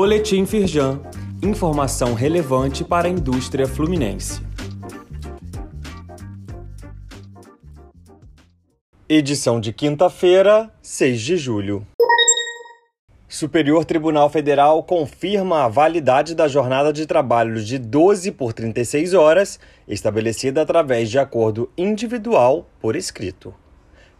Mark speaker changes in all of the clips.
Speaker 1: Boletim Firjan. Informação relevante para a indústria fluminense. Edição de quinta-feira, 6 de julho. Superior Tribunal Federal confirma a validade da jornada de trabalho de 12 por 36 horas, estabelecida através de acordo individual por escrito.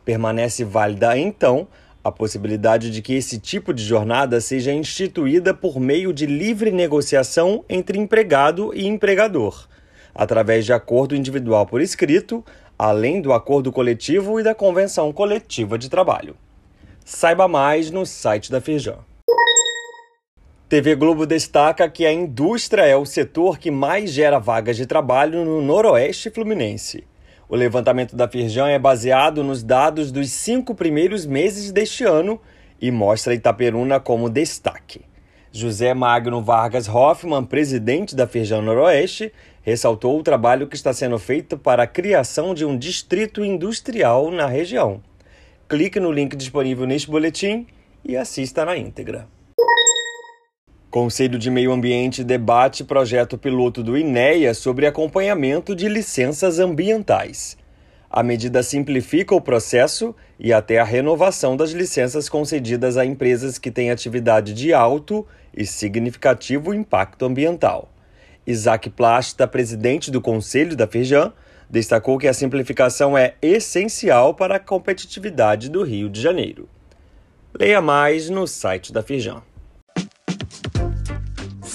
Speaker 1: Permanece válida, então, a possibilidade de que esse tipo de jornada seja instituída por meio de livre negociação entre empregado e empregador, através de acordo individual por escrito, além do acordo coletivo e da convenção coletiva de trabalho. Saiba mais no site da Firjan. TV Globo destaca que a indústria é o setor que mais gera vagas de trabalho no Noroeste Fluminense. O levantamento da Firjan é baseado nos dados dos cinco primeiros meses deste ano e mostra Itaperuna como destaque. José Magno Vargas Hoffman, presidente da Firjan Noroeste, ressaltou o trabalho que está sendo feito para a criação de um distrito industrial na região. Clique no link disponível neste boletim e assista na íntegra. Conselho de Meio Ambiente debate projeto piloto do INEA sobre acompanhamento de licenças ambientais. A medida simplifica o processo e até a renovação das licenças concedidas a empresas que têm atividade de alto e significativo impacto ambiental. Isaac Plasta, presidente do Conselho da Firjan, destacou que a simplificação é essencial para a competitividade do Rio de Janeiro. Leia mais no site da Firjan.